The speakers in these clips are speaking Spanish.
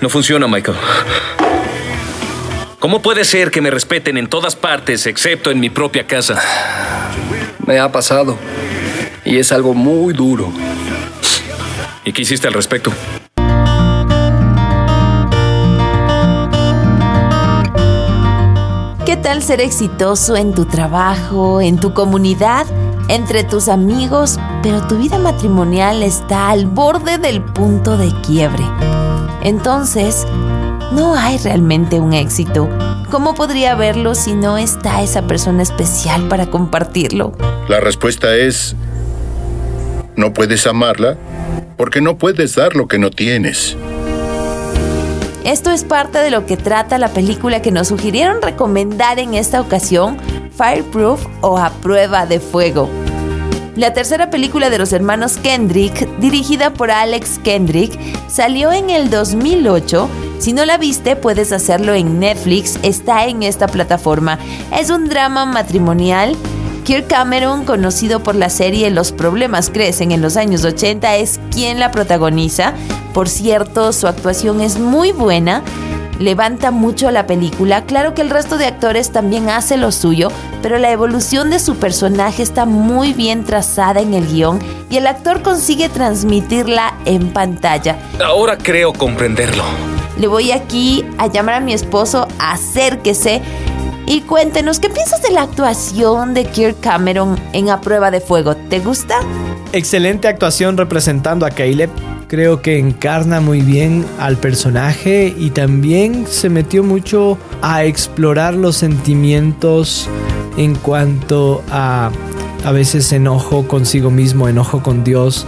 No funciona, Michael. ¿Cómo puede ser que me respeten en todas partes excepto en mi propia casa? Me ha pasado. Y es algo muy duro. ¿Y qué hiciste al respecto? ¿Qué tal ser exitoso en tu trabajo, en tu comunidad, entre tus amigos, pero tu vida matrimonial está al borde del punto de quiebre? Entonces, no hay realmente un éxito. ¿Cómo podría verlo si no está esa persona especial para compartirlo? La respuesta es, no puedes amarla porque no puedes dar lo que no tienes. Esto es parte de lo que trata la película que nos sugirieron recomendar en esta ocasión, Fireproof o A Prueba de Fuego. La tercera película de los hermanos Kendrick, dirigida por Alex Kendrick, salió en el 2008. Si no la viste, puedes hacerlo en Netflix, está en esta plataforma. Es un drama matrimonial Kirk Cameron, conocido por la serie Los problemas crecen en los años 80, es quien la protagoniza. Por cierto, su actuación es muy buena, levanta mucho la película. Claro que el resto de actores también hace lo suyo, pero la evolución de su personaje está muy bien trazada en el guion y el actor consigue transmitirla en pantalla. Ahora creo comprenderlo. Le voy aquí a llamar a mi esposo, acérquese y cuéntenos, ¿qué piensas de la actuación de Kirk Cameron en A Prueba de Fuego? ¿Te gusta? Excelente actuación representando a Caleb. Creo que encarna muy bien al personaje y también se metió mucho a explorar los sentimientos en cuanto a a veces enojo consigo mismo, enojo con Dios,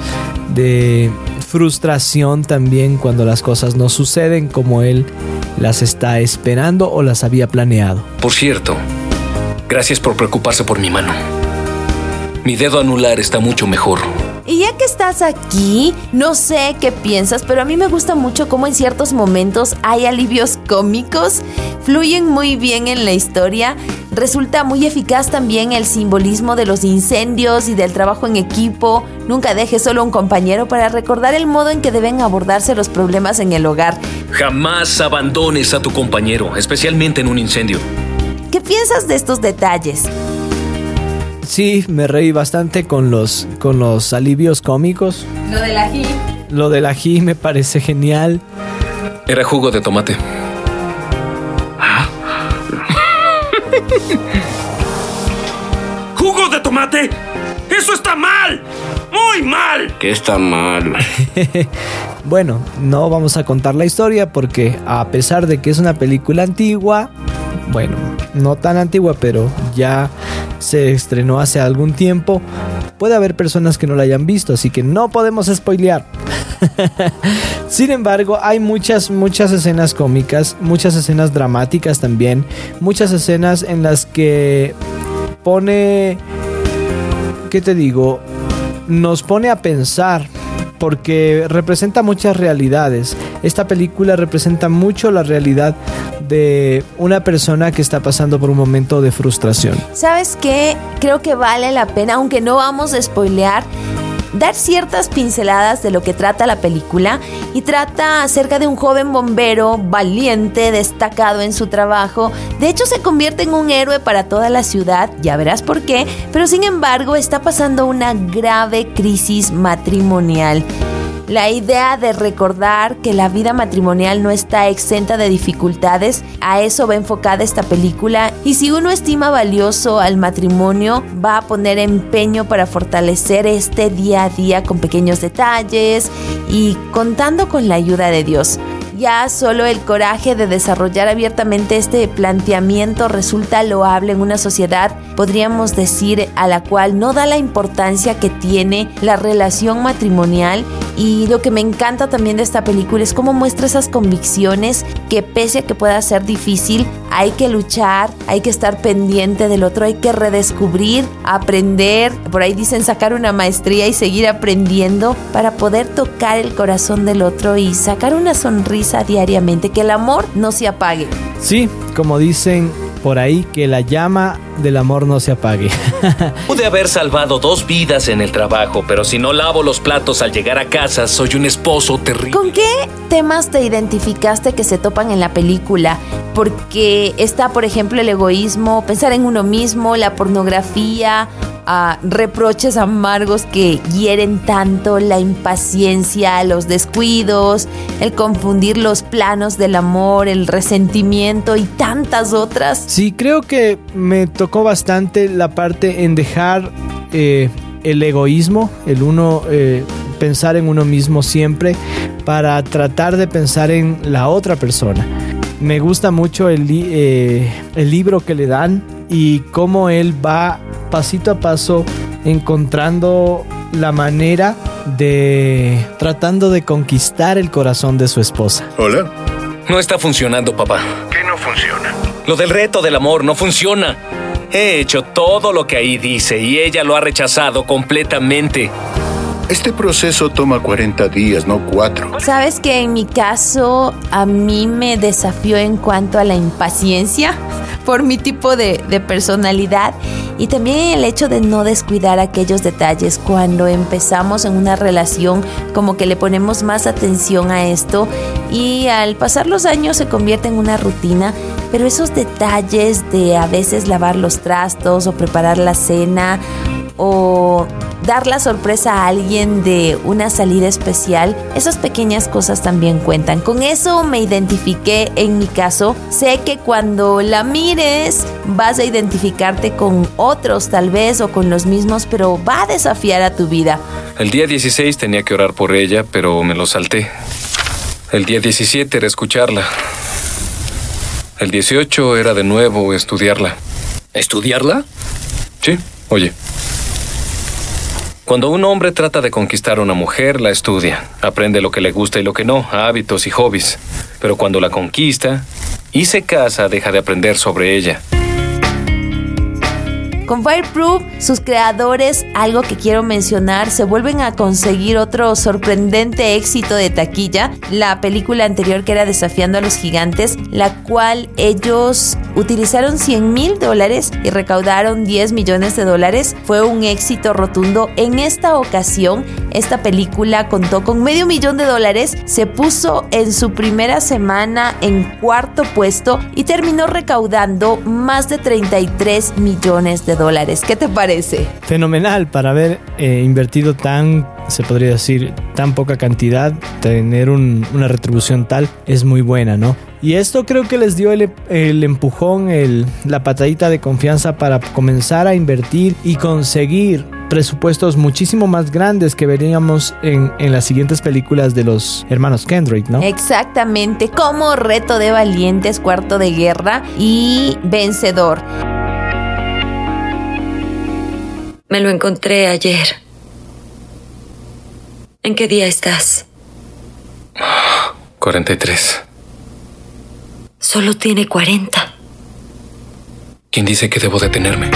de frustración también cuando las cosas no suceden como él las está esperando o las había planeado. Por cierto, gracias por preocuparse por mi mano. Mi dedo anular está mucho mejor. Y ya que estás aquí, no sé qué piensas, pero a mí me gusta mucho cómo en ciertos momentos hay alivios cómicos, fluyen muy bien en la historia. Resulta muy eficaz también el simbolismo de los incendios y del trabajo en equipo. Nunca dejes solo un compañero para recordar el modo en que deben abordarse los problemas en el hogar. Jamás abandones a tu compañero, especialmente en un incendio. ¿Qué piensas de estos detalles? Sí, me reí bastante con los, con los alivios cómicos. Lo del ají. Lo del ají me parece genial. Era jugo de tomate. ¿Jugo de tomate? ¡Eso está mal! ¡Muy mal! ¿Qué está mal? bueno, no vamos a contar la historia porque a pesar de que es una película antigua, bueno, no tan antigua, pero ya se estrenó hace algún tiempo. Puede haber personas que no la hayan visto, así que no podemos spoilear. Sin embargo, hay muchas, muchas escenas cómicas, muchas escenas dramáticas también, muchas escenas en las que pone, ¿qué te digo? Nos pone a pensar porque representa muchas realidades. Esta película representa mucho la realidad de una persona que está pasando por un momento de frustración. ¿Sabes qué? Creo que vale la pena, aunque no vamos a spoilear, dar ciertas pinceladas de lo que trata la película y trata acerca de un joven bombero valiente, destacado en su trabajo. De hecho se convierte en un héroe para toda la ciudad, ya verás por qué, pero sin embargo está pasando una grave crisis matrimonial. La idea de recordar que la vida matrimonial no está exenta de dificultades, a eso va enfocada esta película y si uno estima valioso al matrimonio, va a poner empeño para fortalecer este día a día con pequeños detalles y contando con la ayuda de Dios. Ya solo el coraje de desarrollar abiertamente este planteamiento resulta loable en una sociedad, podríamos decir, a la cual no da la importancia que tiene la relación matrimonial y lo que me encanta también de esta película es cómo muestra esas convicciones que pese a que pueda ser difícil, hay que luchar, hay que estar pendiente del otro, hay que redescubrir, aprender, por ahí dicen sacar una maestría y seguir aprendiendo para poder tocar el corazón del otro y sacar una sonrisa diariamente, que el amor no se apague. Sí, como dicen por ahí, que la llama del amor no se apague. Pude haber salvado dos vidas en el trabajo, pero si no lavo los platos al llegar a casa, soy un esposo terrible. ¿Con qué temas te identificaste que se topan en la película? Porque está, por ejemplo, el egoísmo, pensar en uno mismo, la pornografía, a reproches amargos que hieren tanto, la impaciencia, los descuidos, el confundir los planos del amor, el resentimiento y tantas otras. Sí, creo que me tocó bastante la parte en dejar eh, el egoísmo, el uno eh, pensar en uno mismo siempre para tratar de pensar en la otra persona. Me gusta mucho el, eh, el libro que le dan y cómo él va pasito a paso encontrando la manera de tratando de conquistar el corazón de su esposa. Hola. No está funcionando, papá. ¿Qué no funciona? Lo del reto del amor no funciona. He hecho todo lo que ahí dice y ella lo ha rechazado completamente. Este proceso toma 40 días, no 4. Sabes que en mi caso a mí me desafió en cuanto a la impaciencia por mi tipo de, de personalidad y también el hecho de no descuidar aquellos detalles cuando empezamos en una relación, como que le ponemos más atención a esto y al pasar los años se convierte en una rutina. Pero esos detalles de a veces lavar los trastos o preparar la cena o dar la sorpresa a alguien de una salida especial, esas pequeñas cosas también cuentan. Con eso me identifiqué en mi caso. Sé que cuando la mires vas a identificarte con otros tal vez o con los mismos, pero va a desafiar a tu vida. El día 16 tenía que orar por ella, pero me lo salté. El día 17 era escucharla. El 18 era de nuevo estudiarla. ¿Estudiarla? Sí, oye. Cuando un hombre trata de conquistar a una mujer, la estudia. Aprende lo que le gusta y lo que no, hábitos y hobbies. Pero cuando la conquista y se casa, deja de aprender sobre ella. Con Fireproof, sus creadores, algo que quiero mencionar, se vuelven a conseguir otro sorprendente éxito de taquilla, la película anterior que era Desafiando a los Gigantes, la cual ellos utilizaron 100 mil dólares y recaudaron 10 millones de dólares. Fue un éxito rotundo. En esta ocasión, esta película contó con medio millón de dólares, se puso en su primera semana en cuarto puesto y terminó recaudando más de 33 millones de dólares. ¿Qué te parece? Fenomenal para haber eh, invertido tan, se podría decir, tan poca cantidad, tener un- una retribución tal, es muy buena, ¿no? Y esto creo que les dio el, empujón, la patadita de confianza para comenzar a invertir y conseguir presupuestos muchísimo más grandes que veríamos en, en las siguientes películas de los hermanos Kendrick, ¿no? Exactamente, como reto de valientes, cuarto de guerra y vencedor. Me lo encontré ayer. ¿En qué día estás? 43. Solo tiene 40. ¿Quién dice que debo detenerme?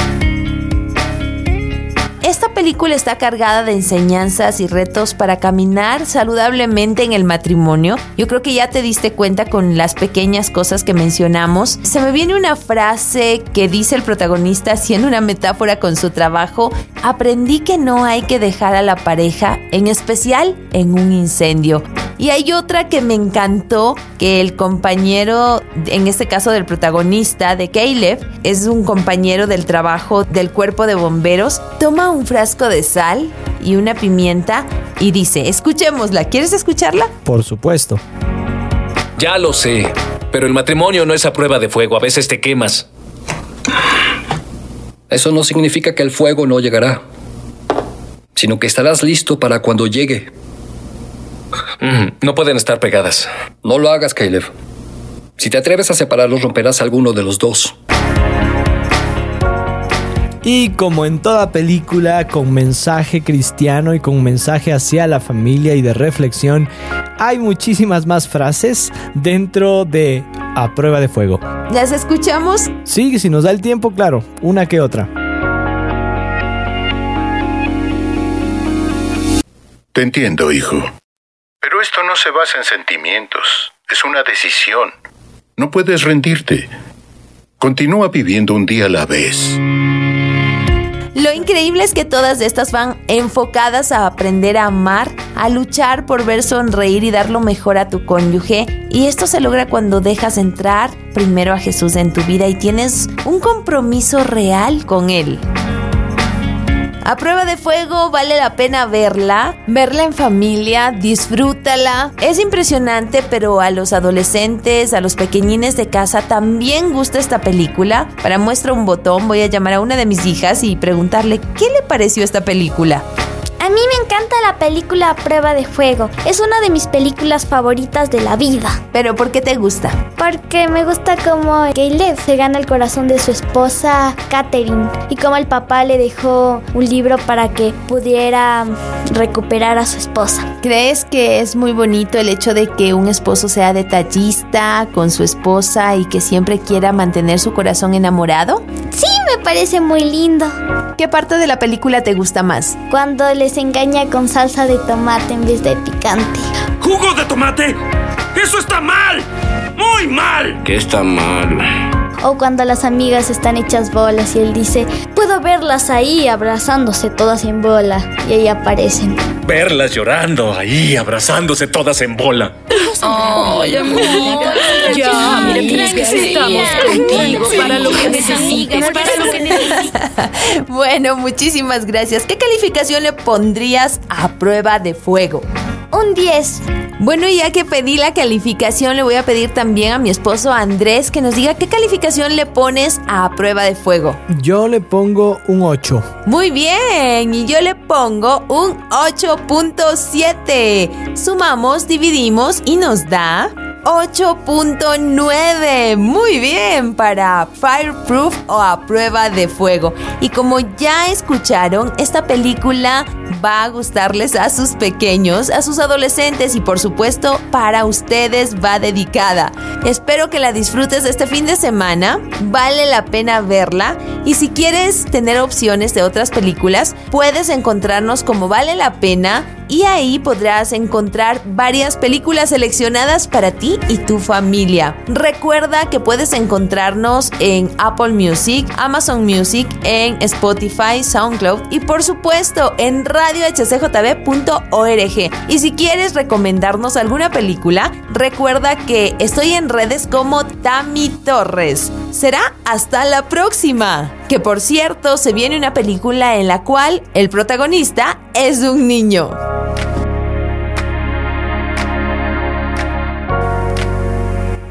Está cargada de enseñanzas y retos para caminar saludablemente en el matrimonio. Yo creo que ya te diste cuenta con las pequeñas cosas que mencionamos. Se me viene una frase que dice el protagonista haciendo una metáfora con su trabajo. Aprendí que no hay que dejar a la pareja, en especial en un incendio. Y hay otra que me encantó, que el compañero, en este caso del protagonista, de Caleb, es un compañero del trabajo del cuerpo de bomberos, toma un frasco de sal y una pimienta y dice, escuchémosla, ¿quieres escucharla? Por supuesto. Ya lo sé, pero el matrimonio no es a prueba de fuego, a veces te quemas. Eso no significa que el fuego no llegará, sino que estarás listo para cuando llegue. Mm, no pueden estar pegadas. No lo hagas, Caleb. Si te atreves a separarlos, romperás alguno de los dos. Y como en toda película con mensaje cristiano y con mensaje hacia la familia y de reflexión, hay muchísimas más frases dentro de A prueba de fuego. ¿Las escuchamos? Sí, si nos da el tiempo, claro, una que otra. Te entiendo, hijo. Pero esto no se basa en sentimientos. Es una decisión. No puedes rendirte. Continúa viviendo un día a la vez. Lo increíble es que todas estas van enfocadas a aprender a amar, a luchar por ver sonreír y dar lo mejor a tu cónyuge. Y esto se logra cuando dejas entrar primero a Jesús en tu vida y tienes un compromiso real con Él. A prueba de fuego vale la pena verla, verla en familia, disfrútala. Es impresionante, pero a los adolescentes, a los pequeñines de casa también gusta esta película. Para muestra un botón voy a llamar a una de mis hijas y preguntarle qué le pareció esta película. A mí me encanta la película Prueba de Fuego. Es una de mis películas favoritas de la vida. ¿Pero por qué te gusta? Porque me gusta cómo Caleb se gana el corazón de su esposa Catherine y cómo el papá le dejó un libro para que pudiera recuperar a su esposa. ¿Crees que es muy bonito el hecho de que un esposo sea detallista con su esposa y que siempre quiera mantener su corazón enamorado? Sí, me parece muy lindo. ¿Qué parte de la película te gusta más? Cuando les engaña con salsa de tomate en vez de picante. ¿Jugo de tomate? ¡Eso está mal! ¡Muy mal! ¿Qué está mal? O cuando las amigas están hechas bolas y él dice, puedo verlas ahí abrazándose todas en bola. Y ahí aparecen. Verlas llorando ahí, abrazándose todas en bola. Ay, amiga. Ya, mira, tienes que estamos contigo para lo que necesites, para lo que necesites. Bueno, muchísimas gracias. ¿Qué calificación le pondrías a prueba de fuego? Un 10. Bueno, y ya que pedí la calificación, le voy a pedir también a mi esposo Andrés que nos diga qué calificación le pones a prueba de fuego. Yo le pongo un 8. Muy bien, y yo le pongo un 8.7. Sumamos, dividimos y nos da 8.9. Muy bien para Fireproof o a prueba de fuego. Y como ya escucharon, esta película va a gustarles a sus pequeños, a sus adolescentes y por supuesto para ustedes va dedicada. Espero que la disfrutes este fin de semana. Vale la pena verla. Y si quieres tener opciones de otras películas, puedes encontrarnos como vale la pena y ahí podrás encontrar varias películas seleccionadas para ti y tu familia. Recuerda que puedes encontrarnos en Apple Music, Amazon Music, en Spotify, SoundCloud y por supuesto en radiohcjb.org. Y si quieres recomendarnos alguna película, recuerda que estoy en redes como Tami Torres. Será hasta la próxima. Que por cierto, se viene una película en la cual el protagonista es un niño.